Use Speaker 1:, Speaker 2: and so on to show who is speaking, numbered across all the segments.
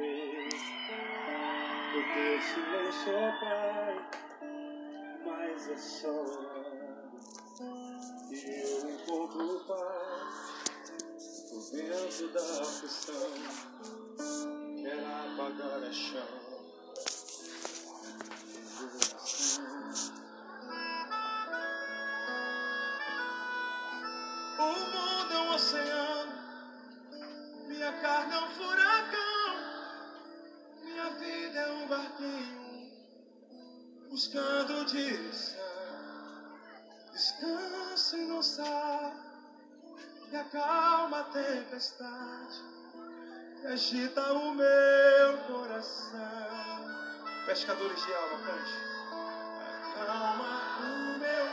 Speaker 1: romper o teu silêncio, ó Pai, mas é só e eu encontro paz o vento da aflição quer apagar a chama. Buscando direção. Descansa e não sai, e acalma a tempestade, que agita o meu coração. Pescadores de alma, cante. Acalma o meu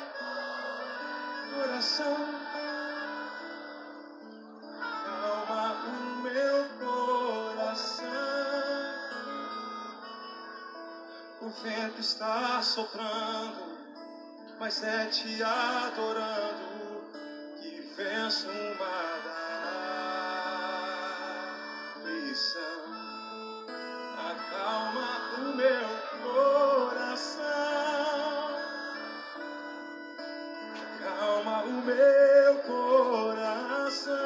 Speaker 1: coração. Vento está soprando, mas é te adorando que venço uma aflição. Acalma o meu coração. Acalma o meu coração.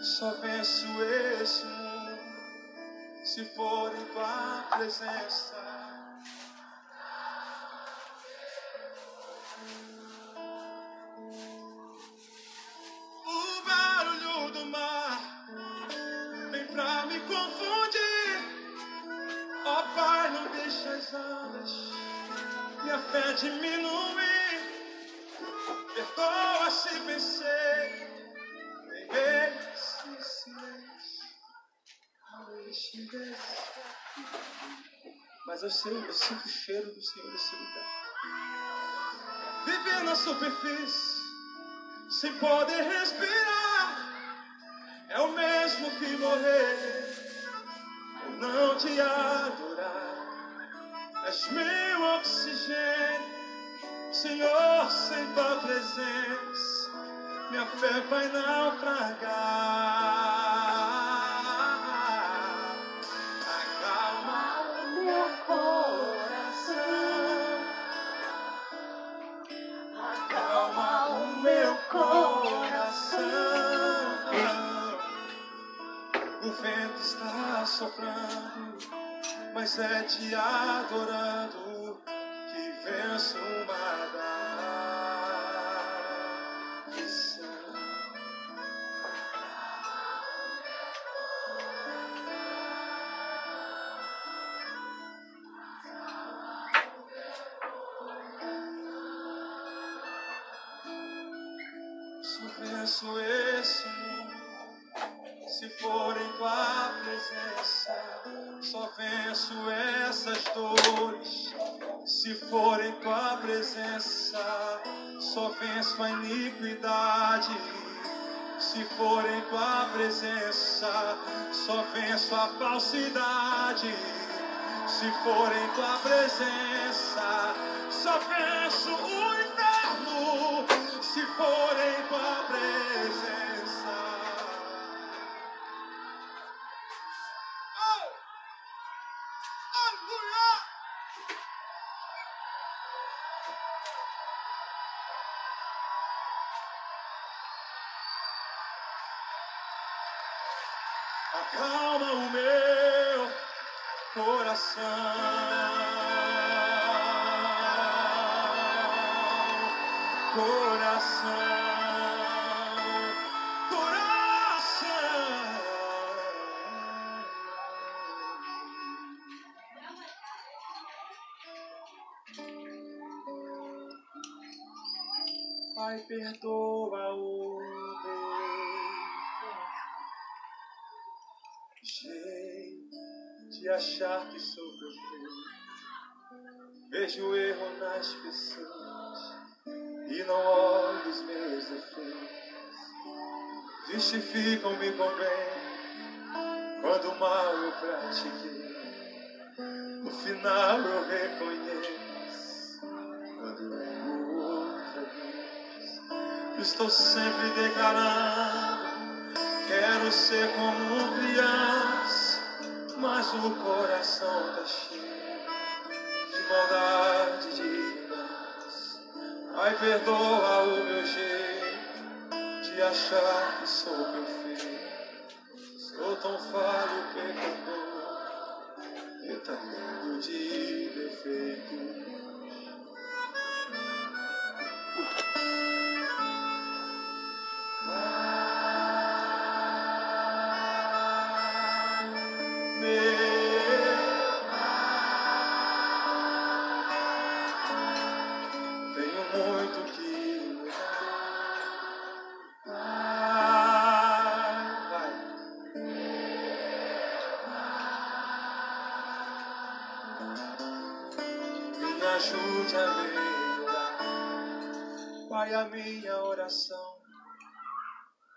Speaker 1: Só venço esse mundo se for em tua presença. Eu sei, eu sinto o cheiro do Senhor nesse lugar. Viver na superfície, sem poder respirar, é o mesmo que morrer por não te adorar. És meu oxigênio, Senhor, sem tua presença, minha fé vai naufragar. Soprando, mas é te adorando que venço uma aflição. Só se for em tua presença. Só venço a iniquidade se for em tua presença. Só venço a falsidade se for em tua presença. Só venço o inferno se for em tua presença. Acalma o meu coração, jeito de achar que sou perfeito. Vejo erro nas pessoas e não olho os meus defeitos. Justificam-me com bem quando mal eu pratiquei. No final eu reconheço quando erro outra vez. Estou sempre declarando, quero ser como um nosso coração tá cheio de maldade demais. Ai, perdoa o meu jeito de achar que sou perfeito. Sou tão falho, pecador, retardado de defeito.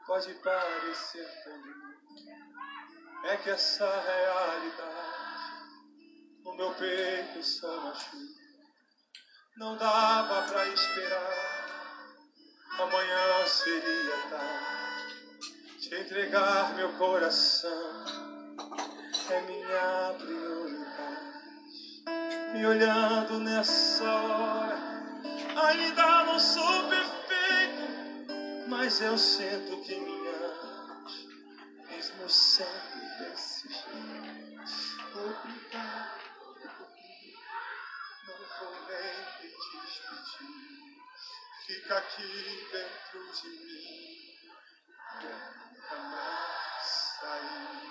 Speaker 1: Pode parecer comum. É que essa realidade no meu peito só machuca. Não dava pra esperar, amanhã seria tarde. Te entregar meu coração é minha prioridade. Me olhando nessa hora, ainda não sou perfeito, mas eu sinto que me mesmo sendo desse jeito. Obrigado, não vou nem te despedir. Fica aqui dentro de mim, nunca mais sair.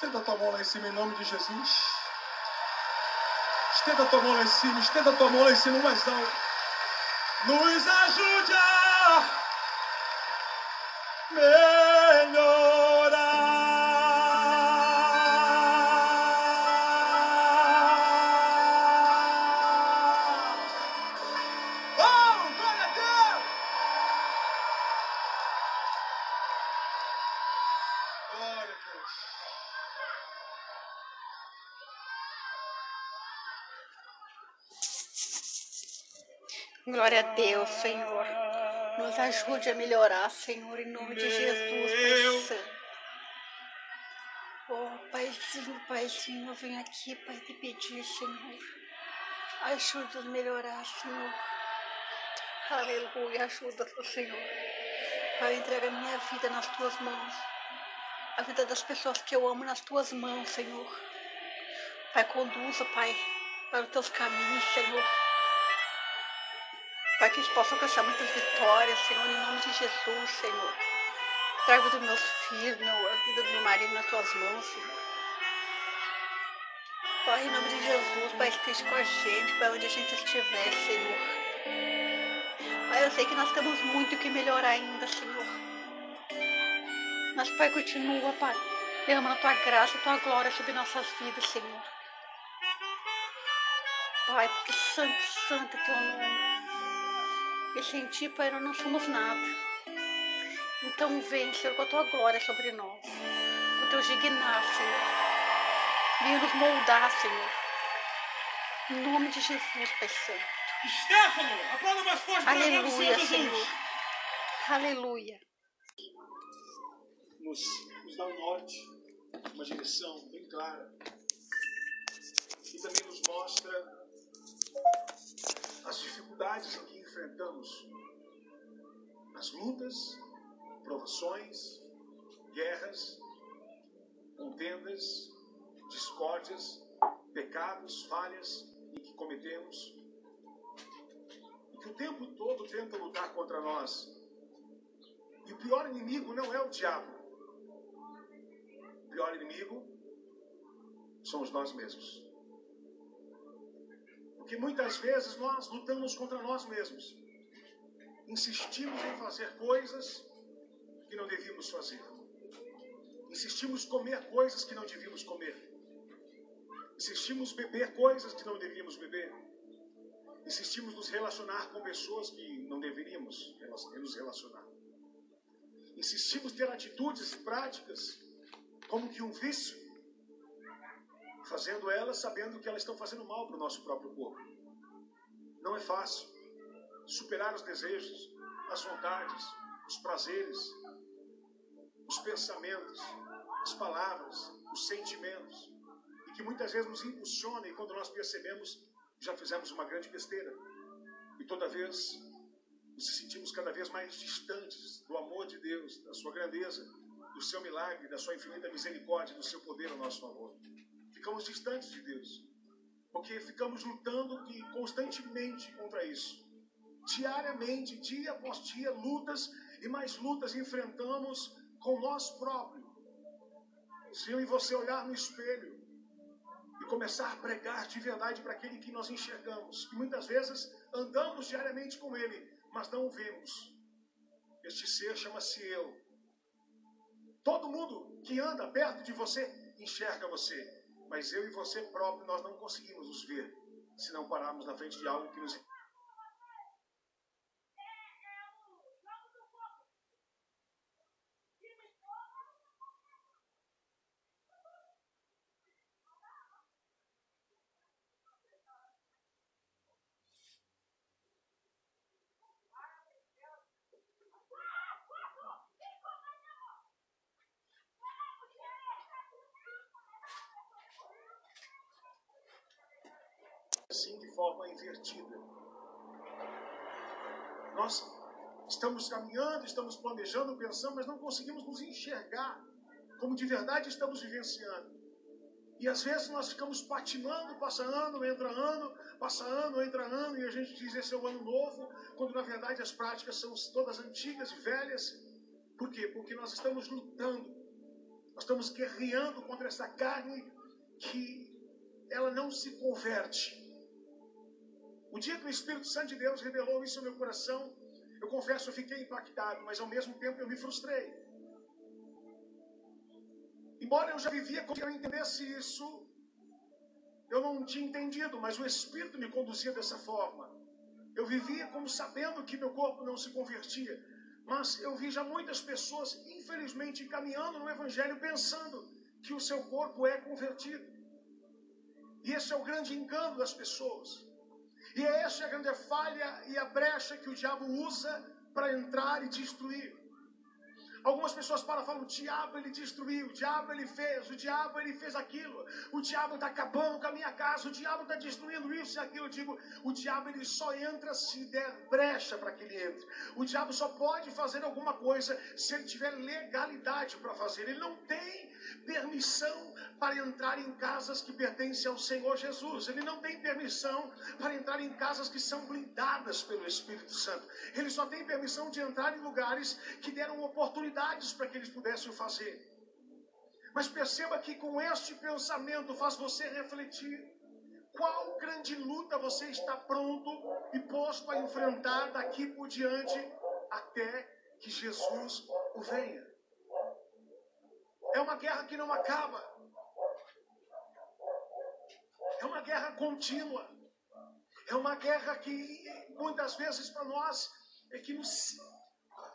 Speaker 1: Estenda tua mão lá em cima em nome de Jesus. Estenda tua mão lá em cima, estenda tua mão lá em cima mais alto. Nos ajude a
Speaker 2: Ajude a melhorar, Senhor, em nome de Jesus, Pai Santo. Oh, Paizinho, Paizinho, eu venho aqui, Pai, te pedir, Senhor. Ajuda a melhorar, Senhor. Aleluia, ajuda, Senhor. Pai, entrega a minha vida nas tuas mãos. A vida das pessoas que eu amo nas tuas mãos, Senhor. Pai, conduza, Pai, para os teus caminhos, Senhor. Pai, que eles possam alcançar muitas vitórias, Senhor, em nome de Jesus, Senhor. Trago dos meus filhos, meu, a vida do meu marido nas tuas mãos, Senhor. Pai, em nome de Jesus, Pai, esteja com a gente, Pai, onde a gente estiver, Senhor. Pai, eu sei que nós temos muito que melhorar ainda, Senhor. Mas, Pai, continua, Pai, derramando a tua graça, a tua glória sobre nossas vidas, Senhor. Pai, porque santo, santo é teu nome. E sem ti, Pai, nós não somos nada. Então vem, Senhor, com a tua glória sobre nós. O teu dignar, Senhor. Venha nos moldar, Senhor. Em nome de Jesus, Pai Santo.
Speaker 1: Stefano, aplauda mais forte para
Speaker 2: Aleluia, Senhor. Aleluia.
Speaker 1: Nos, nos dá um norte, uma direção bem clara. E também nos mostra as dificuldades que enfrentamos, as lutas, provações, guerras,
Speaker 3: contendas, discórdias, pecados, falhas em que cometemos, e que o tempo todo tenta lutar contra nós. E o pior inimigo não é o diabo. O pior inimigo somos nós mesmos. Porque muitas vezes nós lutamos contra nós mesmos. Insistimos em fazer coisas que não devíamos fazer. Insistimos comer coisas que não devíamos comer. Insistimos beber coisas que não devíamos beber. Insistimos nos relacionar com pessoas que não deveríamos nos relacionar. Insistimos ter atitudes práticas como que um vício, fazendo elas sabendo que elas estão fazendo mal para o nosso próprio corpo. Não é fácil superar os desejos, as vontades, os prazeres, os pensamentos, as palavras, os sentimentos, e que muitas vezes nos impulsiona e quando nós percebemos, já fizemos uma grande besteira. E toda vez nos sentimos cada vez mais distantes do amor de Deus, da sua grandeza, do seu milagre, da sua infinita misericórdia, do seu poder ao nosso favor. Ficamos distantes de Deus, porque ficamos lutando constantemente contra isso. Diariamente, dia após dia, lutas e mais lutas enfrentamos com nós próprios. Se eu e você olhar no espelho e começar a pregar de verdade para aquele que nós enxergamos, que muitas vezes andamos diariamente com ele, mas não o vemos. Este ser chama-se eu. Todo mundo que anda perto de você enxerga você, mas eu e você próprio nós não conseguimos nos ver se não pararmos na frente de algo que nos assim de forma invertida. Nós estamos caminhando, estamos planejando, pensando, mas não conseguimos nos enxergar como de verdade estamos vivenciando. E às vezes nós ficamos patinando, passa ano, entra ano, passa ano, entra ano, e a gente diz esse é o ano novo, quando na verdade as práticas são todas antigas e velhas. Por quê? Porque nós estamos lutando, nós estamos guerreando contra essa carne que ela não se converte. O dia que o Espírito Santo de Deus revelou isso no meu coração, eu confesso, eu fiquei impactado, mas ao mesmo tempo eu me frustrei. Embora eu já vivia como que eu entendesse isso, eu não tinha entendido, mas o Espírito me conduzia dessa forma. Eu vivia como sabendo que meu corpo não se convertia, mas eu vi já muitas pessoas, infelizmente, caminhando no Evangelho pensando que o seu corpo é convertido. E esse é o grande engano das pessoas. E é falha e a brecha que o diabo usa para entrar e destruir. Algumas pessoas param e falam: o diabo ele destruiu, o diabo ele fez, o diabo ele fez aquilo, o diabo está acabando com a minha casa, o diabo está destruindo isso e aquilo. Eu digo: o diabo ele só entra se der brecha para que ele entre. O diabo só pode fazer alguma coisa se ele tiver legalidade para fazer. Ele não tem permissão para entrar em casas que pertencem ao Senhor Jesus. Ele não tem permissão para entrar em casas que são blindadas pelo Espírito Santo. Ele só tem permissão de entrar em lugares que deram oportunidades para que eles pudessem fazer. Mas perceba que com este pensamento faz você refletir qual grande luta você está pronto e posto a enfrentar daqui por diante até que Jesus o venha. É uma guerra que não acaba. É uma guerra contínua. É uma guerra que muitas vezes para nós é que nos.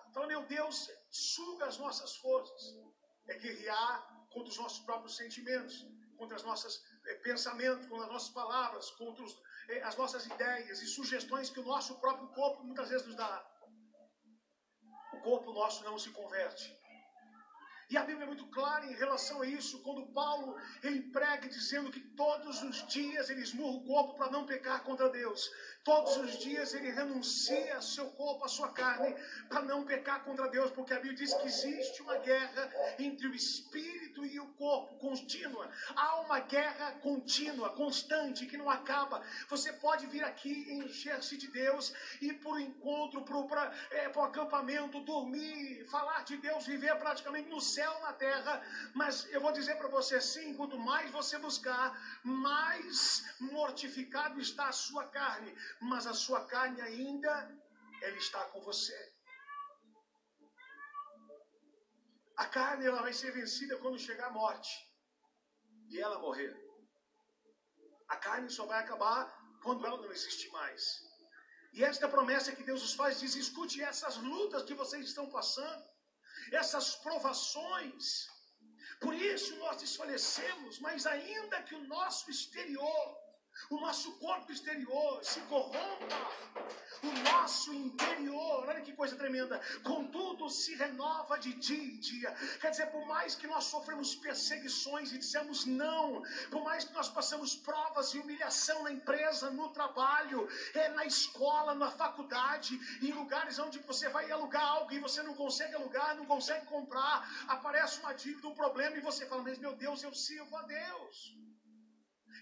Speaker 3: Então, meu Deus, suga as nossas forças. É guerrear contra os nossos próprios sentimentos, contra as nossas é, pensamentos, contra as nossas palavras, contra os, é, as nossas ideias e sugestões que o nosso próprio corpo muitas vezes nos dá. O corpo nosso não se converte. E a Bíblia é muito clara em relação a isso, quando Paulo ele prega dizendo que todos os dias ele esmurra o corpo para não pecar contra Deus. Todos os dias ele renuncia ao seu corpo, à sua carne, para não pecar contra Deus, porque a Bíblia diz que existe uma guerra entre o espírito e o corpo contínua. Há uma guerra contínua, constante, que não acaba. Você pode vir aqui encher-se de Deus, ir para o encontro, para é, o acampamento, dormir, falar de Deus, viver praticamente no céu, na terra. Mas eu vou dizer para você sim: quanto mais você buscar, mais mortificado está a sua carne. Mas a sua carne ainda, ela está com você. A carne ela vai ser vencida quando chegar a morte e ela morrer. A carne só vai acabar quando ela não existir mais. E esta promessa que Deus os faz diz: escute essas lutas que vocês estão passando, essas provações. Por isso nós desfalecemos, mas ainda que o nosso exterior o nosso corpo exterior se corrompa, o nosso interior, olha que coisa tremenda, contudo se renova de dia em dia. Quer dizer, por mais que nós sofremos perseguições e dissemos não, por mais que nós passamos provas e humilhação na empresa, no trabalho, é, na escola, na faculdade, em lugares onde você vai alugar algo e você não consegue alugar, não consegue comprar, aparece uma dívida, um problema e você fala, mas meu Deus, eu sirvo a Deus.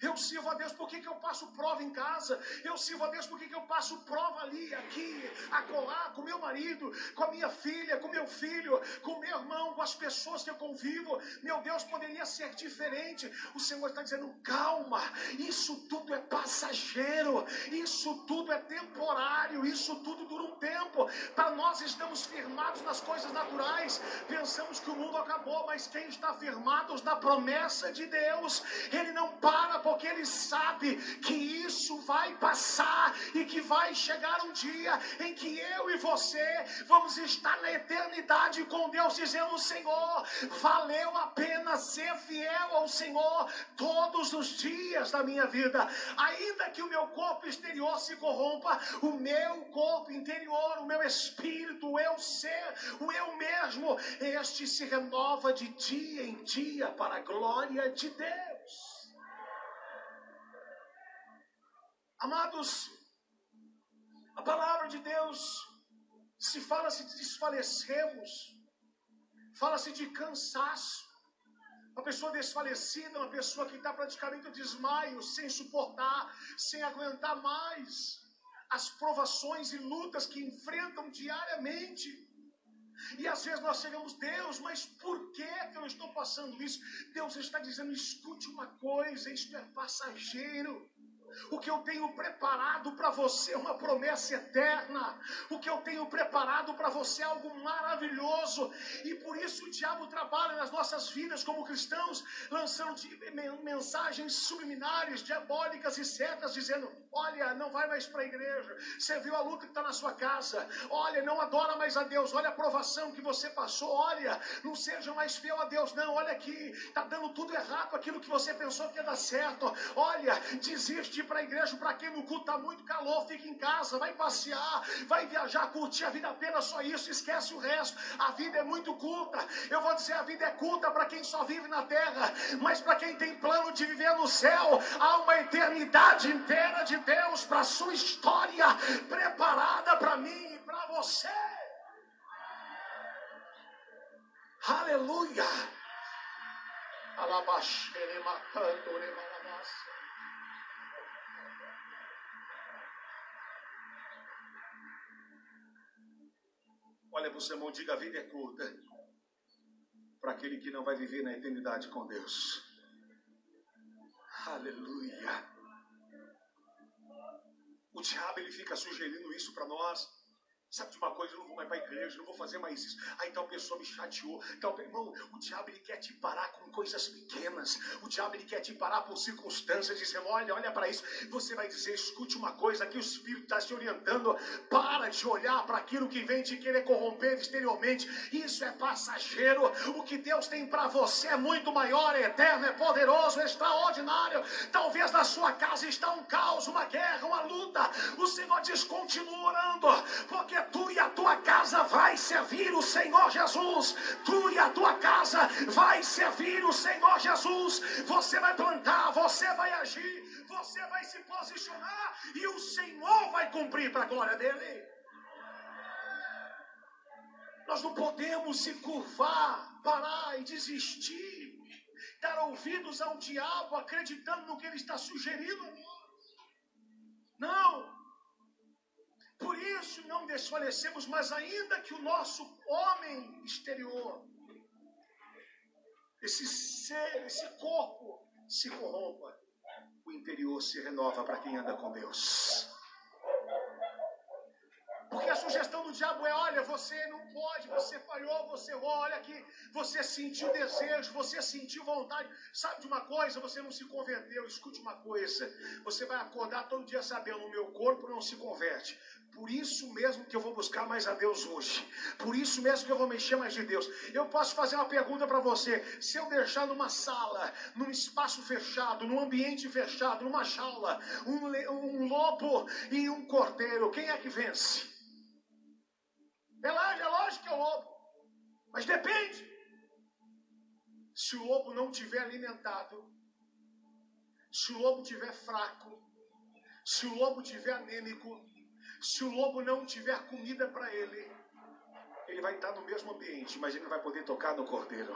Speaker 3: Eu sirvo a Deus, por que, que eu passo prova em casa? Eu sirvo a Deus, por que, que eu passo prova ali, aqui, acolá, com meu marido, com a minha filha, com meu filho, com meu irmão, com as pessoas que eu convivo? Meu Deus, poderia ser diferente. O Senhor está dizendo: calma, isso tudo é passageiro, isso tudo é temporário, isso tudo dura um tempo. Para nós estamos firmados nas coisas naturais, pensamos que o mundo acabou, mas quem está firmado na promessa de Deus, ele não para por porque ele sabe que isso vai passar e que vai chegar um dia em que eu e você vamos estar na eternidade com Deus, dizendo: Senhor, valeu a pena ser fiel ao Senhor todos os dias da minha vida, ainda que o meu corpo exterior se corrompa, o meu corpo interior, o meu espírito, o eu ser, o eu mesmo, este se renova de dia em dia para a glória de Deus. Amados, a palavra de Deus se fala-se de desfalecemos, fala-se de cansaço. Uma pessoa desfalecida, uma pessoa que está praticamente desmaio, sem suportar, sem aguentar mais as provações e lutas que enfrentam diariamente. E às vezes nós chegamos, Deus, mas por que eu estou passando isso? Deus está dizendo: escute uma coisa, isto é passageiro. O que eu tenho preparado para você é uma promessa eterna. O que eu tenho preparado para você é algo maravilhoso. E por isso o diabo trabalha nas nossas vidas como cristãos, lançando mensagens subliminares, diabólicas e certas, dizendo: Olha, não vai mais para a igreja. Você viu a luta que está na sua casa. Olha, não adora mais a Deus. Olha a provação que você passou. Olha, não seja mais fiel a Deus. Não, olha aqui, está dando tudo errado aquilo que você pensou que ia dar certo. Olha, desiste ir para a igreja, para quem no culto está muito calor, fica em casa, vai passear, vai viajar, curtir a vida apenas só isso, esquece o resto. A vida é muito curta. Eu vou dizer, a vida é curta para quem só vive na terra, mas para quem tem plano de viver no céu, há uma eternidade inteira de Deus para a sua história preparada para mim e para você. Aleluia! Alabaxere matando, Olha para o seu irmão, diga: a vida é curta para aquele que não vai viver na eternidade com Deus. Aleluia. O diabo ele fica sugerindo isso para nós. Sabe de uma coisa? Eu não vou mais para a igreja, não vou fazer mais isso. Aí tal pessoa me chateou. Tal, irmão, o diabo ele quer te parar com coisas pequenas. O diabo ele quer te parar por circunstâncias, dizendo: olha, olha para isso. Você vai dizer: escute uma coisa, que o Espírito está te orientando. Para de olhar para aquilo que vem te querer corromper exteriormente. Isso é passageiro. O que Deus tem para você é muito maior, é eterno, é poderoso, é extraordinário. Talvez na sua casa está um caos, uma guerra, uma luta. O Senhor diz: continua orando, porque tu e a tua casa vai servir o Senhor Jesus. Tu e a tua casa vai servir o Senhor Jesus. Você vai plantar, você vai agir, você vai se posicionar e o Senhor vai cumprir para a glória dele. Nós não podemos se curvar, parar e desistir dar ouvidos ao diabo acreditando no que ele está sugerindo. Não. Por isso não desfalecemos, mas ainda que o nosso homem exterior, esse ser, esse corpo se corrompa, o interior se renova para quem anda com Deus. Porque a sugestão do diabo é: olha, você não pode, você falhou, você olha que você sentiu desejo, você sentiu vontade. Sabe de uma coisa? Você não se converteu. Escute uma coisa: você vai acordar todo dia sabendo, o meu corpo não se converte. Por isso mesmo que eu vou buscar mais a Deus hoje. Por isso mesmo que eu vou mexer mais de Deus. Eu posso fazer uma pergunta para você. Se eu deixar numa sala, num espaço fechado, num ambiente fechado, numa jaula, um, um lobo e um cordeiro, quem é que vence? É, lá, é lógico que é o lobo. Mas depende. Se o lobo não tiver alimentado, se o lobo tiver fraco, se o lobo tiver anêmico, se o lobo não tiver comida para ele, ele vai estar no mesmo ambiente, mas ele não vai poder tocar no cordeiro.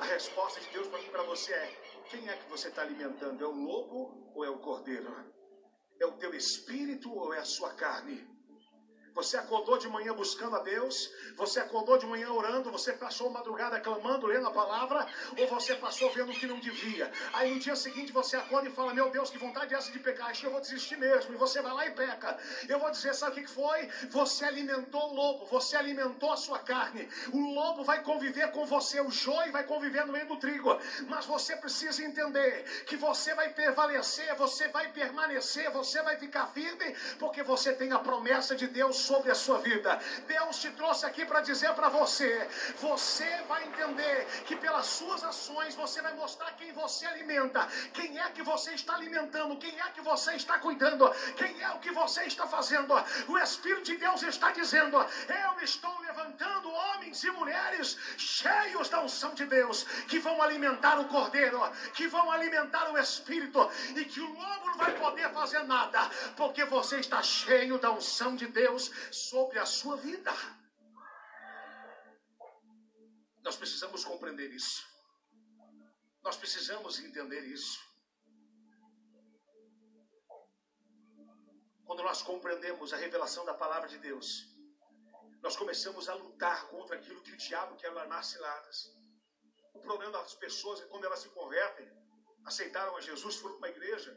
Speaker 3: A resposta de Deus para mim para você é: quem é que você está alimentando? É o lobo ou é o cordeiro? É o teu espírito ou é a sua carne? Você acordou de manhã buscando a Deus? Você acordou de manhã orando? Você passou madrugada clamando, lendo a palavra? Ou você passou vendo o que não devia? Aí no dia seguinte você acorda e fala: Meu Deus, que vontade é essa de pecar? Acho que eu vou desistir mesmo. E você vai lá e peca. Eu vou dizer: Sabe o que foi? Você alimentou o lobo, você alimentou a sua carne. O lobo vai conviver com você, o joio vai conviver no meio do trigo. Mas você precisa entender que você vai prevalecer, você vai permanecer, você vai ficar firme, porque você tem a promessa de Deus sobre a sua vida. Deus te trouxe aqui para dizer para você: você vai entender que pelas suas ações você vai mostrar quem você alimenta, quem é que você está alimentando, quem é que você está cuidando, quem é o que você está fazendo. O Espírito de Deus está dizendo: eu estou levantando homens e mulheres cheios da unção de Deus, que vão alimentar o cordeiro, que vão alimentar o Espírito, e que o lobo não vai poder fazer nada, porque você está cheio da unção de Deus sobre a sua vida. Nós precisamos compreender isso. Nós precisamos entender isso. Quando nós compreendemos a revelação da palavra de Deus, nós começamos a lutar contra aquilo que o diabo quer armar ciladas. O problema das pessoas é quando elas se convertem, aceitaram a Jesus, foram para uma igreja,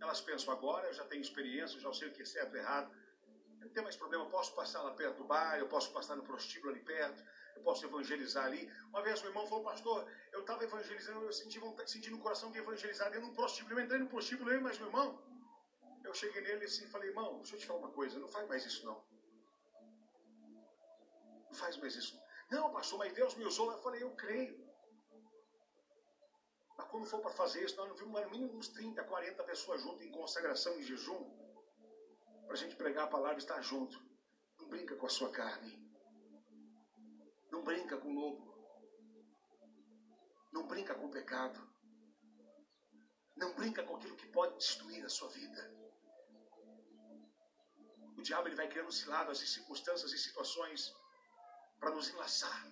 Speaker 3: elas pensam, agora eu já tenho experiência, já sei o que é certo e errado, não tem mais problema, eu posso passar lá perto do bar, eu posso passar no prostíbulo ali perto, eu posso evangelizar ali. Uma vez o irmão falou, pastor, eu estava evangelizando, eu senti, senti no coração de evangelizar dentro de um prostíbulo. Eu entrei no prostíbulo, eu mas meu irmão, eu cheguei nele assim e falei, irmão, deixa eu te falar uma coisa, não faz mais isso não. Não faz mais isso. Não, pastor, mas Deus me usou. Eu falei, eu creio. Mas quando for para fazer isso, nós não vimos no mínimo uns 30, 40 pessoas juntas em consagração e jejum para a gente pregar a palavra e estar junto. Não brinca com a sua carne. Não brinca com o lobo. Não brinca com o pecado. Não brinca com aquilo que pode destruir a sua vida. O diabo ele vai criando ciladas e circunstâncias e situações para nos enlaçar,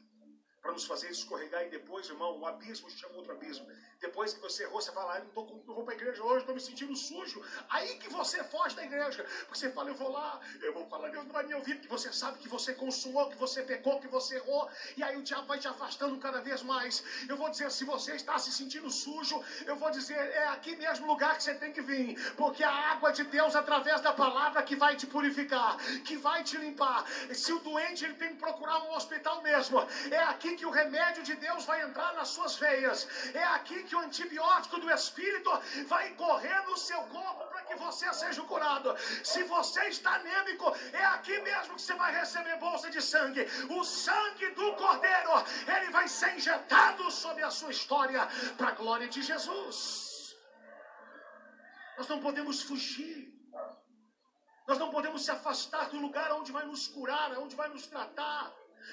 Speaker 3: para nos fazer escorregar e depois, irmão, o abismo chama outro abismo. Depois que você errou, você fala, ah, não, tô, não vou para a igreja hoje, estou me sentindo sujo. Aí que você foge da igreja. Porque você fala, eu vou lá, eu vou falar, Deus não vai me ouvir, porque você sabe que você consumou, que você pecou, que você errou. E aí o diabo vai te afastando cada vez mais. Eu vou dizer, se você está se sentindo sujo, eu vou dizer, é aqui mesmo lugar que você tem que vir. Porque a água de Deus, através da palavra, que vai te purificar, que vai te limpar. Se o doente, ele tem que procurar um hospital mesmo. É aqui que o remédio de Deus vai entrar nas suas veias. É aqui que que o antibiótico do Espírito vai correr no seu corpo para que você seja curado. Se você está anêmico, é aqui mesmo que você vai receber bolsa de sangue. O sangue do Cordeiro, ele vai ser injetado sobre a sua história para a glória de Jesus. Nós não podemos fugir. Nós não podemos se afastar do lugar onde vai nos curar, onde vai nos tratar,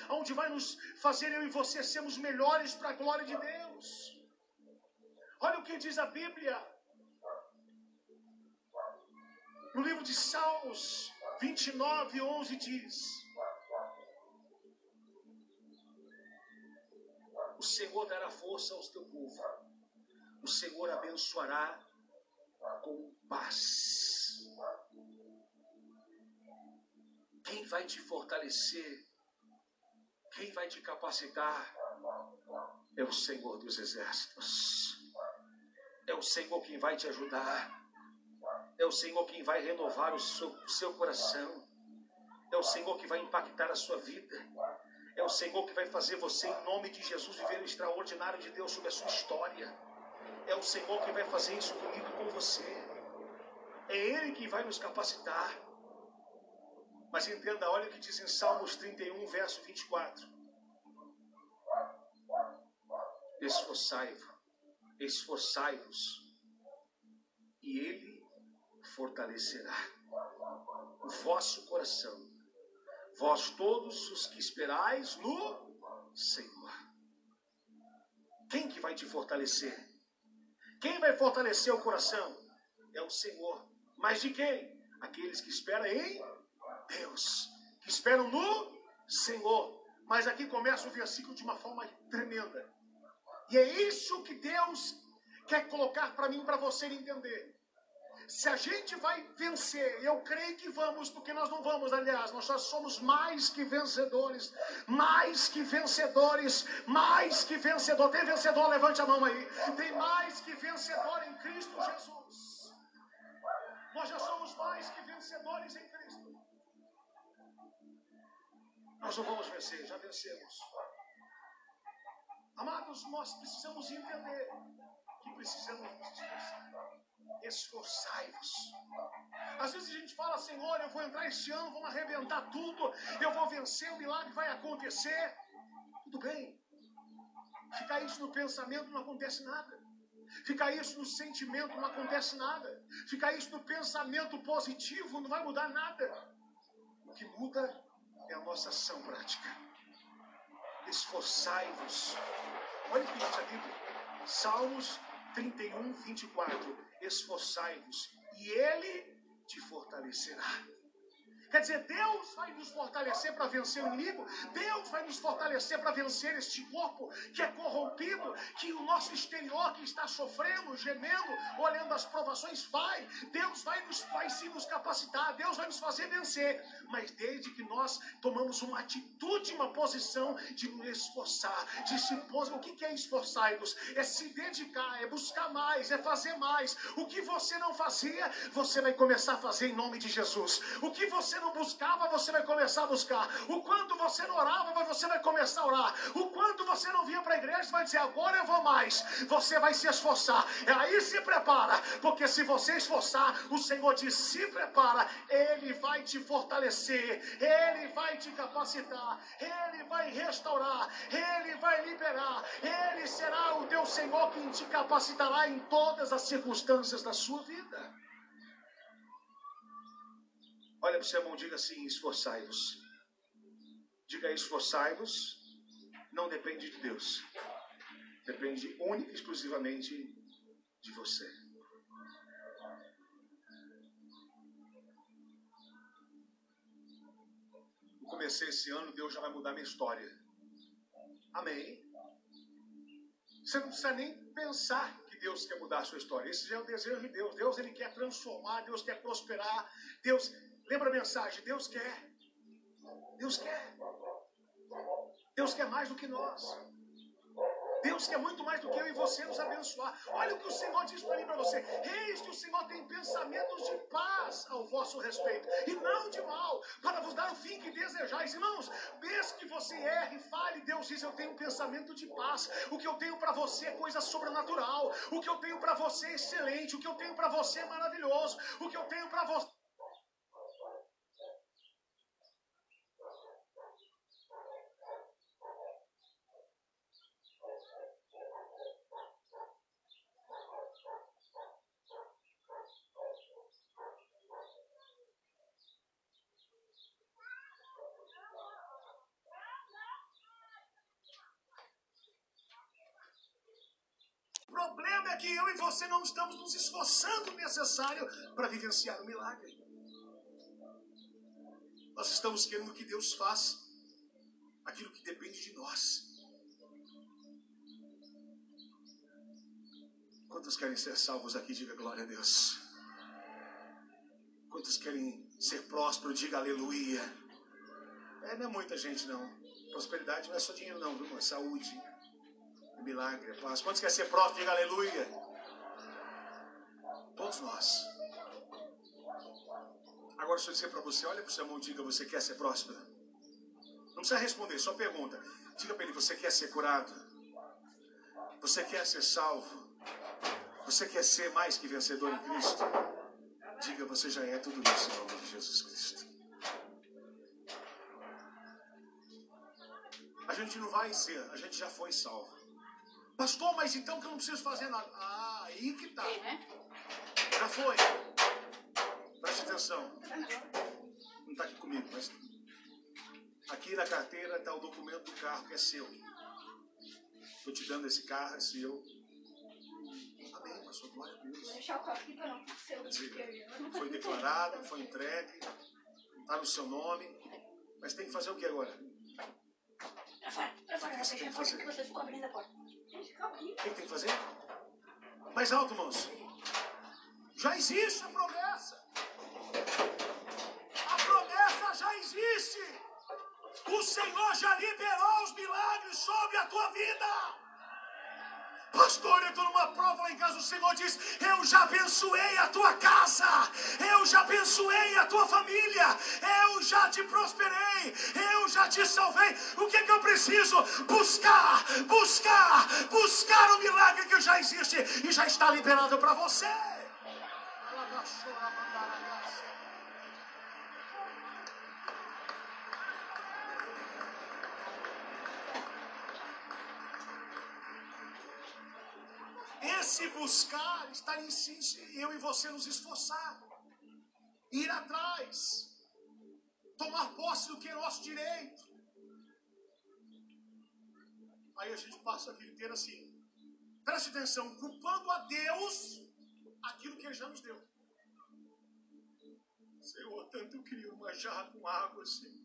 Speaker 3: onde vai nos fazer eu e você sermos melhores para a glória de Deus. Olha o que diz a Bíblia. No livro de Salmos 29, 11 diz: O Senhor dará força ao teu povo. O Senhor abençoará com paz. Quem vai te fortalecer? Quem vai te capacitar? É o Senhor dos exércitos. É o Senhor quem vai te ajudar. É o Senhor quem vai renovar o seu, o seu coração. É o Senhor que vai impactar a sua vida. É o Senhor que vai fazer você, em nome de Jesus, viver o extraordinário de Deus sobre a sua história. É o Senhor que vai fazer isso comigo e com você. É Ele que vai nos capacitar. Mas entenda, olha o que diz em Salmos 31, verso 24. Esforçai-vos, esforçai-vos, e Ele fortalecerá o vosso coração vós todos os que esperais no Senhor. Quem que vai te fortalecer? Quem vai fortalecer o coração? É o Senhor. Mas de quem? Aqueles que esperam em Deus, que esperam no Senhor. Mas aqui começa o versículo de uma forma tremenda. E é isso que Deus quer colocar para mim, para você entender. Se a gente vai vencer, eu creio que vamos, porque nós não vamos, aliás, nós só somos mais que vencedores, mais que vencedores, mais que vencedor. Tem vencedor? Levante a mão aí. Tem mais que vencedor em Cristo Jesus. Nós já somos mais que vencedores em Cristo. Nós não vamos vencer, já vencemos. Amados, nós precisamos entender que precisamos nos esforçar esforçai-vos. Às vezes a gente fala, Senhor, eu vou entrar este ano, vamos arrebentar tudo, eu vou vencer, o milagre vai acontecer. Tudo bem. Ficar isso no pensamento não acontece nada. Ficar isso no sentimento não acontece nada. Ficar isso no pensamento positivo não vai mudar nada. O que muda a nossa ação prática. Esforçai-vos. Olha o que diz a Bíblia. Salmos 31, 24 esforçai-vos, e ele te fortalecerá. Quer dizer, Deus vai nos fortalecer para vencer o inimigo, Deus vai nos fortalecer para vencer este corpo que é corrompido, que o nosso exterior que está sofrendo, gemendo, olhando as provações, vai. Deus vai nos vai sim nos capacitar, Deus vai nos fazer vencer, mas desde que nós tomamos uma atitude, uma posição de nos esforçar, de se pôr, o que é esforçar-nos? É se dedicar, é buscar mais, é fazer mais. O que você não fazia, você vai começar a fazer em nome de Jesus. O que você você não buscava, você vai começar a buscar. O quanto você não orava, você vai começar a orar. O quanto você não vinha para a igreja, você vai dizer, agora eu vou mais. Você vai se esforçar. E aí se prepara, porque se você esforçar, o Senhor diz, se prepara, Ele vai te fortalecer, Ele vai te capacitar, Ele vai restaurar, Ele vai liberar, Ele será o teu Senhor quem te capacitará em todas as circunstâncias da sua vida. Olha para o seu irmão, diga assim: esforçai-vos. Diga esforçai-vos. Não depende de Deus. Depende única e exclusivamente de você. Eu comecei esse ano, Deus já vai mudar minha história. Amém. Você não precisa nem pensar que Deus quer mudar a sua história. Esse já é o desejo de Deus. Deus ele quer transformar, Deus quer prosperar. Deus Lembra a mensagem? Deus quer. Deus quer. Deus quer mais do que nós. Deus quer muito mais do que eu e você nos abençoar. Olha o que o Senhor diz para mim para você. Eis que o Senhor tem pensamentos de paz ao vosso respeito e não de mal, para vos dar o fim que desejais. Irmãos, mesmo que você erre, fale, Deus diz: Eu tenho um pensamento de paz. O que eu tenho para você é coisa sobrenatural. O que eu tenho para você é excelente. O que eu tenho para você é maravilhoso. O que eu tenho para você que eu e você não estamos nos esforçando o necessário para vivenciar o milagre. Nós estamos querendo que Deus faça aquilo que depende de nós. Quantos querem ser salvos aqui? Diga glória a Deus. Quantos querem ser prósperos? Diga aleluia. É, não é muita gente, não. Prosperidade não é só dinheiro, não, viu? É saúde milagre, paz. Quantos querem ser prósperos? Diga aleluia. Todos nós. Agora, deixa eu dizer para você: olha para o seu irmão e diga: Você quer ser próspero? Não precisa responder, só pergunta. Diga para ele: Você quer ser curado? Você quer ser salvo? Você quer ser mais que vencedor em Cristo? Diga, você já é tudo isso em nome de Jesus Cristo. A gente não vai ser, a gente já foi salvo. Pastor, mas então que eu não preciso fazer nada. Ah, aí que tá.
Speaker 2: né?
Speaker 3: Já foi. Preste atenção. Não está aqui comigo, mas aqui na carteira está o documento do carro que é seu. Estou te dando esse carro, é seu sua glória a Deus.
Speaker 2: Deixar o aqui para não
Speaker 3: Foi declarado, foi entregue, está no seu nome. Mas tem que fazer o que agora?
Speaker 2: Para fora, para fora,
Speaker 3: Você que fazer.
Speaker 2: Você ficou abrindo a porta.
Speaker 3: O que tem que fazer? Mais alto, irmãos. Já existe a promessa. A promessa já existe. O Senhor já liberou os milagres sobre a tua vida. Pastor, eu estou numa prova lá em casa. O Senhor diz: Eu já abençoei a tua casa, eu já abençoei a tua família, eu já te prosperei, eu já te salvei. O que, é que eu preciso? Buscar, buscar, buscar o milagre que já existe e já está liberado para você. Esse buscar está em si, eu e você nos esforçar, ir atrás, tomar posse do que é nosso direito. Aí a gente passa a vida inteira assim. Preste atenção, culpando a Deus aquilo que Ele já nos deu. Senhor, tanto eu queria uma jarra com água assim.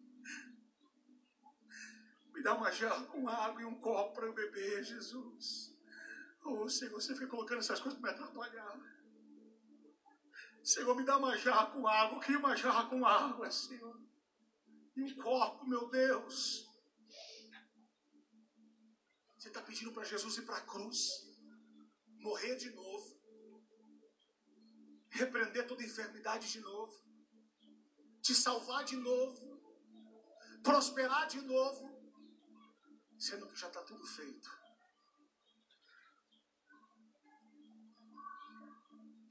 Speaker 3: Me dá uma jarra com água e um copo para eu beber, Jesus. Oh, Senhor, você fica colocando essas coisas para me atrapalhar. Senhor, me dá uma jarra com água. Queria uma jarra com água, Senhor. E um copo, meu Deus. Você está pedindo para Jesus ir para a cruz, morrer de novo, repreender toda enfermidade de novo, te salvar de novo, prosperar de novo, sendo que já está tudo feito.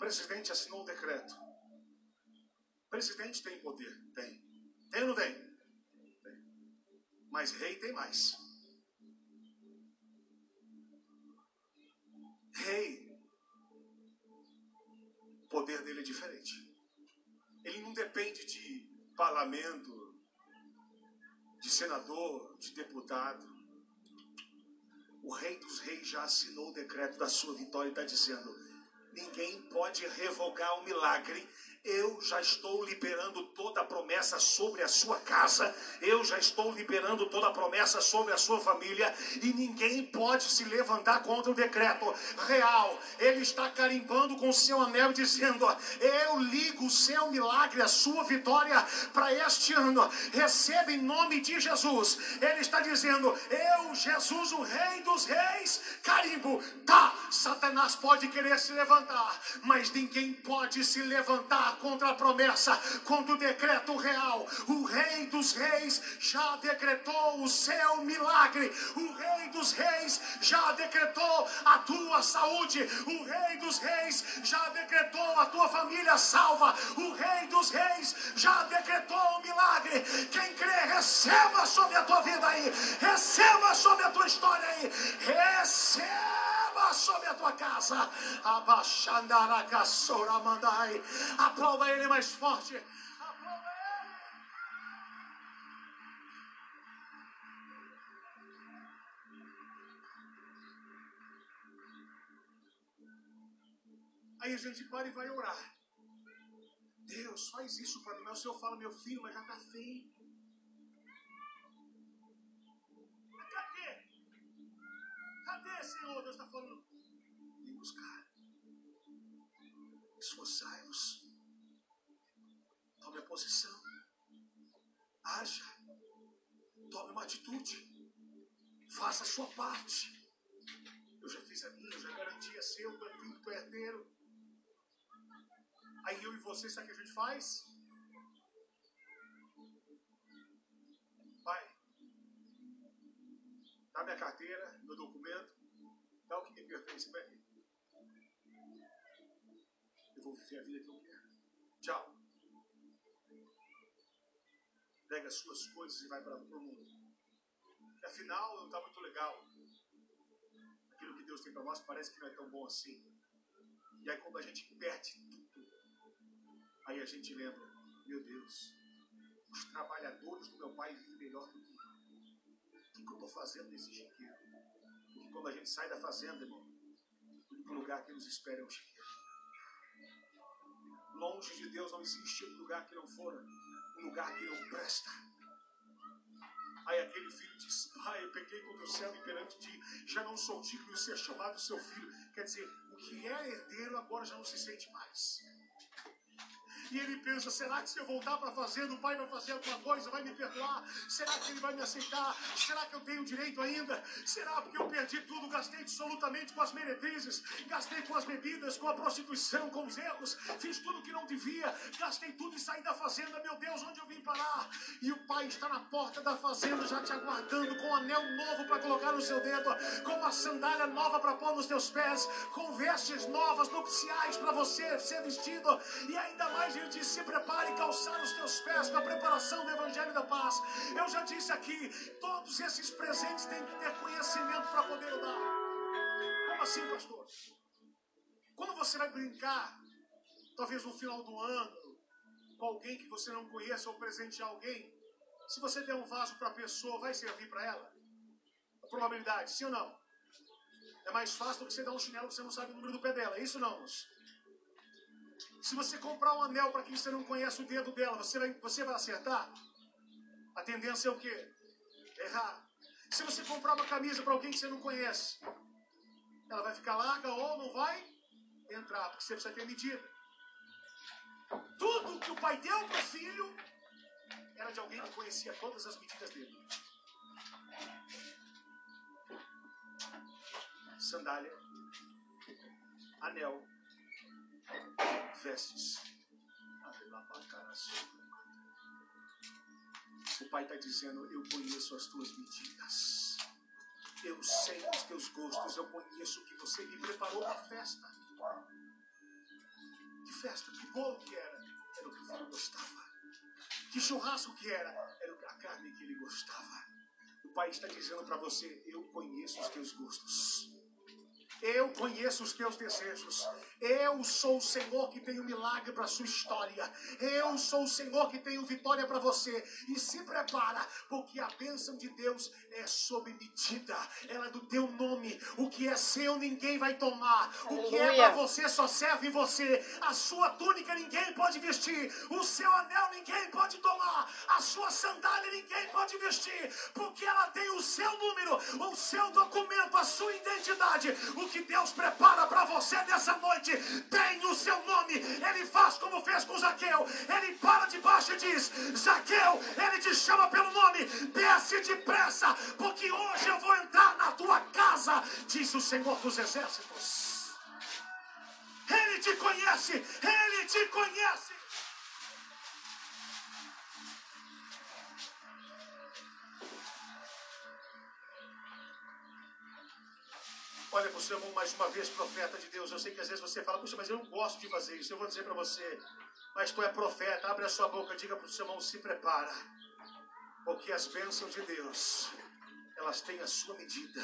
Speaker 3: Presidente assinou um decreto. O presidente tem poder? Tem. Tem ou não tem? Tem. Mas rei tem mais. Rei, o poder dele é diferente. Ele não depende de parlamento, de senador, de deputado. O rei dos reis já assinou o decreto da sua vitória e está dizendo: Ninguém pode revogar o milagre eu já estou liberando toda a promessa sobre a sua casa, eu já estou liberando toda a promessa sobre a sua família, e ninguém pode se levantar contra o decreto real. Ele está carimbando com o seu anel, dizendo: Eu ligo o seu milagre, a sua vitória para este ano. Receba em nome de Jesus. Ele está dizendo: Eu, Jesus, o Rei dos Reis, carimbo. Tá, Satanás pode querer se levantar, mas ninguém pode se levantar contra a promessa, contra o decreto real. O Rei dos Reis já decretou o seu milagre. O Rei dos Reis já decretou a tua saúde. O Rei dos Reis já decretou a tua família salva. O Rei dos Reis já decretou o milagre. Quem crê, receba sobre a tua vida aí. Receba sobre a tua história aí. Receba sobre a tua casa. Abaixandaracassoura mandai. Aprova ele mais forte. Ele. Aí a gente para e vai orar. Deus, faz isso para mim. Mas o Senhor fala, meu filho, mas já está feito. Senhor? Deus está falando. Vem buscar. Esforçai-vos. Tome a posição. Haja. Tome uma atitude. Faça a sua parte. Eu já fiz a minha, eu já garanti a seu, tu é filho, tu é herdeiro. Aí eu e você, sabe o que a gente faz? Pai, dá minha carteira, meu documento, que para mim. Eu vou viver a vida que eu quero. Tchau. Pega as suas coisas e vai para o mundo. Afinal, não está muito legal. Aquilo que Deus tem para nós parece que não é tão bom assim. E aí, quando a gente perde tudo, aí a gente lembra: meu Deus, os trabalhadores do meu pai vivem melhor do que eu. O que, eu estou fazendo nesse chiqueiro? Quando a gente sai da fazenda, irmão, o lugar que nos espera é o chiqueiro. Longe de Deus não existe um lugar que não for um lugar que não presta. Aí aquele filho diz: Pai, eu peguei contra o céu e perante ti, já não sou digno de ser chamado seu filho. Quer dizer, o que é herdeiro agora já não se sente mais. E ele pensa: será que se eu voltar para a fazenda, o pai vai fazer alguma coisa, vai me perdoar? Será que ele vai me aceitar? Será que eu tenho direito ainda? Será porque eu perdi tudo, gastei absolutamente com as meretrizes, gastei com as bebidas, com a prostituição, com os erros, fiz tudo que não devia, gastei tudo e saí da fazenda. Meu Deus, onde eu vim parar? E o pai está na porta da fazenda já te aguardando, com um anel novo para colocar no seu dedo, com uma sandália nova para pôr nos teus pés, com vestes novas, nupciais para você ser vestido, e ainda mais ele diz: se prepare e calçar os teus pés com a preparação do Evangelho da Paz. Eu já disse aqui: todos esses presentes têm que ter conhecimento para poder dar. Como assim, pastor? Quando você vai brincar, talvez no final do ano, com alguém que você não conheça ou presentear alguém, se você der um vaso para a pessoa, vai servir para ela? A probabilidade, sim ou não? É mais fácil do que você dar um chinelo que você não sabe o número do pé dela. É isso não, moço? Se você comprar um anel para quem você não conhece o dedo dela, você vai, você vai acertar? A tendência é o quê? Errar. Se você comprar uma camisa para alguém que você não conhece, ela vai ficar larga ou não vai entrar, porque você precisa ter medida. Tudo que o pai deu para o filho era de alguém que conhecia todas as medidas dele. Sandália, anel, vestes. O Pai está dizendo: Eu conheço as tuas medidas. Eu sei os teus gostos. Eu conheço que você me preparou para a festa. Que festa, que bolo que era? Era o que o filho gostava. Que churrasco que era? Era a carne que ele gostava. O Pai está dizendo para você: Eu conheço os teus gostos. Eu conheço os teus desejos. Eu sou o Senhor que tem um milagre para a sua história. Eu sou o Senhor que tem vitória para você. E se prepara, porque a bênção de Deus é sob medida. Ela é do teu nome. O que é seu ninguém vai tomar. O que é para você só serve você. A sua túnica ninguém pode vestir. O seu anel ninguém pode tomar. Sua sandália ninguém pode vestir. Porque ela tem o seu número, o seu documento, a sua identidade. O que Deus prepara para você nessa noite tem o seu nome. Ele faz como fez com Zaqueu. Ele para debaixo e diz: Zaqueu, ele te chama pelo nome. Desce depressa, porque hoje eu vou entrar na tua casa, diz o Senhor dos Exércitos. Ele te conhece, ele te conhece. Olha para o seu irmão mais uma vez, profeta de Deus. Eu sei que às vezes você fala, puxa, mas eu não gosto de fazer isso. Eu vou dizer para você, mas tu é profeta. Abre a sua boca, diga para o seu irmão, se prepara. Porque as bênçãos de Deus, elas têm a sua medida.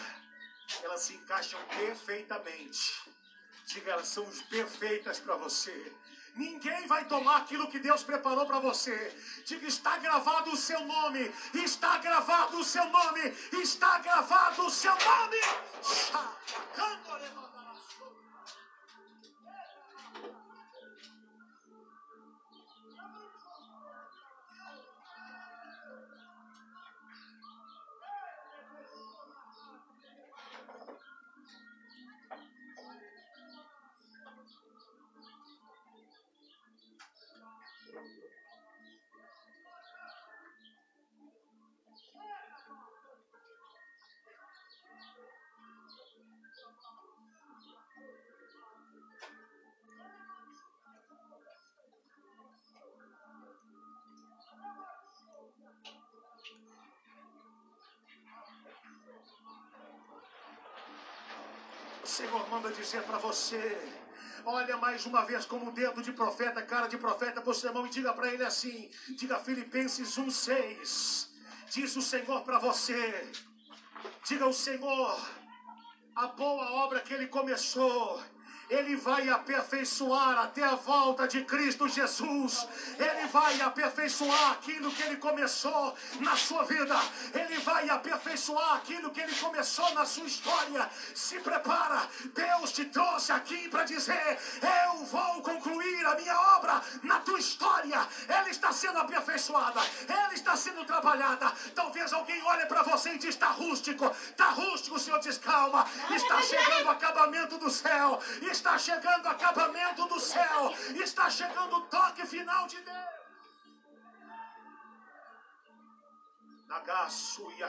Speaker 3: Elas se encaixam perfeitamente. Diga, elas são perfeitas para você. Ninguém vai tomar aquilo que Deus preparou para você. Diga, está gravado o seu nome. Está gravado o seu nome. Está gravado o seu nome. O Senhor manda dizer para você. Olha mais uma vez como dedo de profeta, cara de profeta pro seu irmão e diga para ele assim: diga Filipenses 1,6. Diz o Senhor para você. Diga o Senhor, a boa obra que ele começou ele vai aperfeiçoar até a volta de Cristo Jesus. Ele vai aperfeiçoar aquilo que ele começou na sua vida. Ele vai aperfeiçoar aquilo que ele começou na sua história. Se prepara. Deus te trouxe aqui para dizer: Eu vou concluir a minha obra na tua história. Ela está sendo aperfeiçoada. Ela está sendo trabalhada. Talvez alguém olhe para você e diz: Está rústico. Está rústico. O Senhor diz: Calma. Está chegando o acabamento do céu. Chegando o acabamento do céu. Está chegando o toque final de Deus. Nagasu e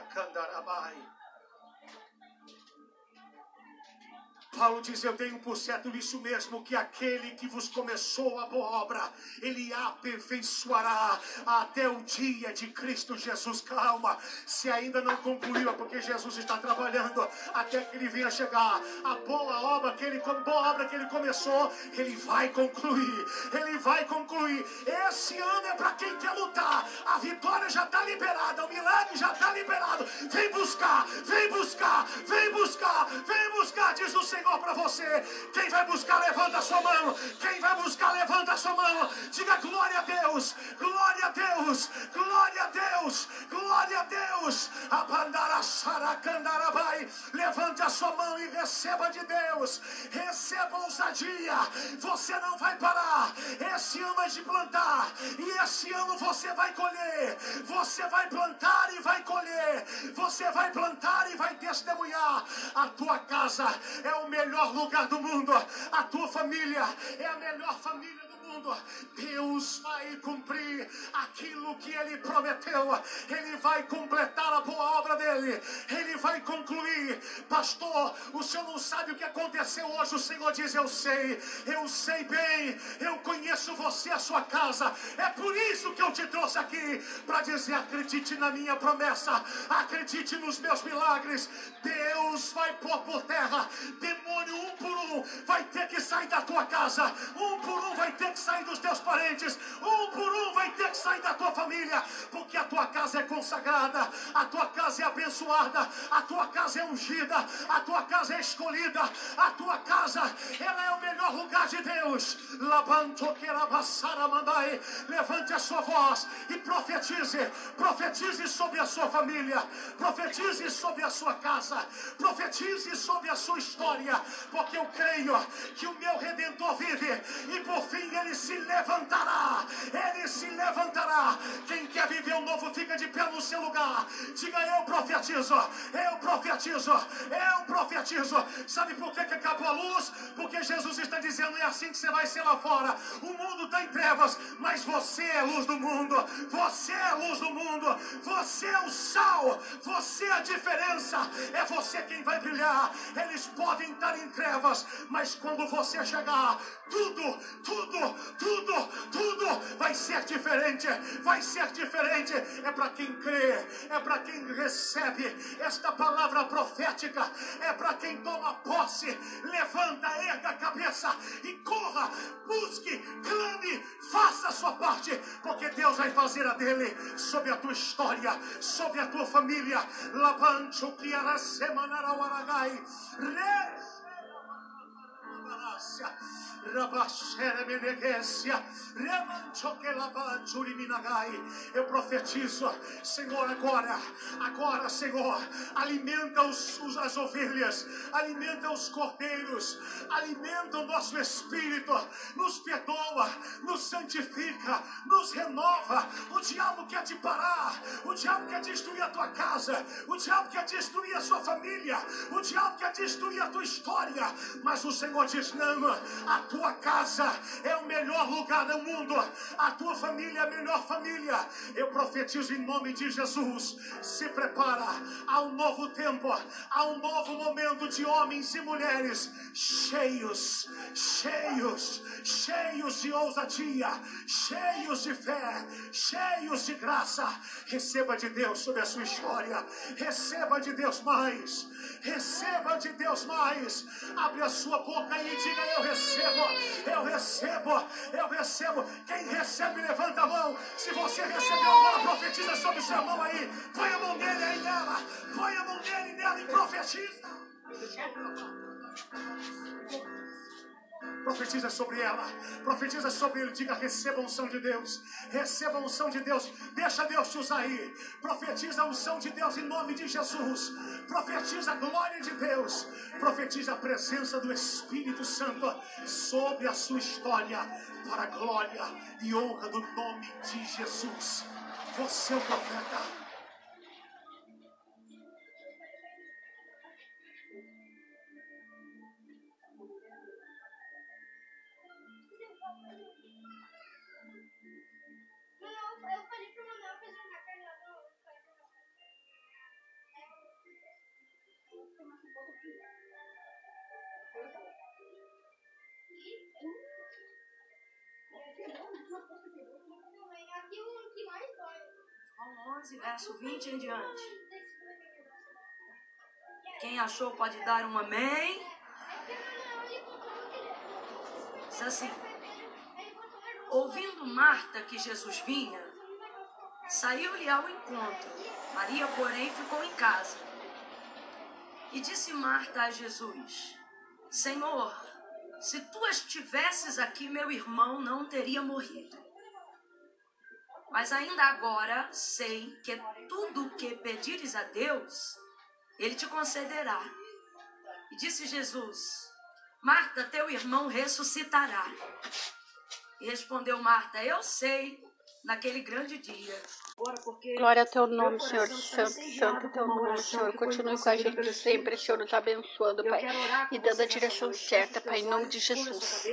Speaker 3: Paulo diz: Eu tenho por certo isso mesmo, que aquele que vos começou a boa obra, ele aperfeiçoará até o dia de Cristo Jesus. Calma, se ainda não concluiu, é porque Jesus está trabalhando até que ele venha chegar. A boa obra que ele, boa obra que ele começou, ele vai concluir. Ele vai concluir. Esse ano é para quem quer lutar. A vitória já está liberada, o milagre já está liberado. Vem buscar, vem buscar, vem buscar, vem buscar, diz o Senhor. Senhor para você. Quem vai buscar, levanta a sua mão. Quem vai buscar, levanta a sua mão. Diga glória a Deus, glória a Deus, glória a Deus, glória a Deus. Abandaraçaracandarabai. Levante a sua mão e receba de Deus. Receba ousadia. Você não vai parar. Esse ano é de plantar. E esse ano você vai colher. Você vai plantar e vai colher. Você vai plantar e vai testemunhar. A tua casa é o melhor lugar do mundo. A tua família é a melhor família mundo. Deus vai cumprir aquilo que Ele prometeu. Ele vai completar a boa obra dele. Ele vai concluir. Pastor, o senhor não sabe o que aconteceu hoje. O Senhor diz: Eu sei, eu sei bem. Eu conheço você, a sua casa. É por isso que eu te trouxe aqui para dizer: acredite na minha promessa. Acredite nos meus milagres. Deus vai pôr por terra. Demônio um por um vai ter que sair da tua casa. Um por um vai ter que sair dos teus parentes, vai ter que sair da tua família, porque a tua casa é consagrada, a tua casa é abençoada, a tua casa é ungida, a tua casa é escolhida, a tua casa, ela é o melhor lugar de Deus. Levante a sua voz e profetize, profetize sobre a sua família, profetize sobre a sua casa, profetize sobre a sua história, porque eu creio que o meu redentor vive e por fim ele se levantará. Ele se levantará. Quem quer viver o novo, fica de pé no seu lugar. Diga: Eu profetizo, eu profetizo, eu profetizo. Sabe por que, acabou a luz? Porque Jesus está dizendo: É assim que você vai ser lá fora. O mundo está em trevas, mas você é luz do mundo. Você é luz do mundo. Você é o sal. Você é a diferença. É você quem vai brilhar. Eles podem estar em trevas, mas quando você chegar, tudo, tudo, tudo, tudo vai ser diferente. Vai ser diferente. É para quem crê, é para quem recebe esta palavra profética, é para quem toma posse. Levanta, erga a cabeça e corra, busque, clame, faça a sua parte, porque Deus vai fazer a dele sobre a tua história, sobre a tua família. Labancho que era semana Aragai. Eu profetizo, Senhor, agora, agora, Senhor, alimenta os, os, as ovelhas, alimenta os cordeiros, alimenta o nosso espírito, nos perdoa, nos santifica, nos renova. O diabo quer te parar, o diabo quer destruir a tua casa, o diabo quer destruir a sua família, o diabo quer destruir a tua história, mas o Senhor diz: não, a tua casa é o melhor lugar do mundo, a tua família é a melhor família. Eu profetizo em nome de Jesus. Se prepara a um novo tempo, a um novo momento de homens e mulheres cheios, cheios, cheios de ousadia, cheios de fé, cheios de graça. Receba de Deus sobre a sua história, receba de Deus mais, Receba de Deus mais. Abre a sua boca e diga: Eu recebo, eu recebo, eu recebo. Quem recebe, levanta a mão. Se você recebeu agora, profetiza sobre sua mão aí. Põe a mão dele aí nela. Põe a mão dele nela e profetiza. Profetiza sobre ela, profetiza sobre ele. Diga: receba a unção de Deus, receba a unção de Deus. Deixa Deus te usar aí. Profetiza a unção de Deus em nome de Jesus. Profetiza a glória de Deus. Profetiza a presença do Espírito Santo sobre a sua história, para a glória e honra do nome de Jesus. Você é o profeta.
Speaker 4: João 11, verso 20 em diante. Quem achou pode dar um amém. Diz assim: Ouvindo Marta que Jesus vinha, saiu-lhe ao encontro. Maria, porém, ficou em casa. E disse Marta a Jesus: Senhor, se tu estivesses aqui, meu irmão não teria morrido. Mas ainda agora sei que tudo o que pedires a Deus, Ele te concederá. E disse Jesus: Marta, teu irmão ressuscitará. E respondeu Marta: Eu sei, naquele grande dia.
Speaker 2: Glória ao teu nome, Senhor Santo, santo é teu nome, Senhor. Continue com a gente sempre, Senhor, nos abençoando, Pai, e dando a direção certa, Pai, em nome de Jesus.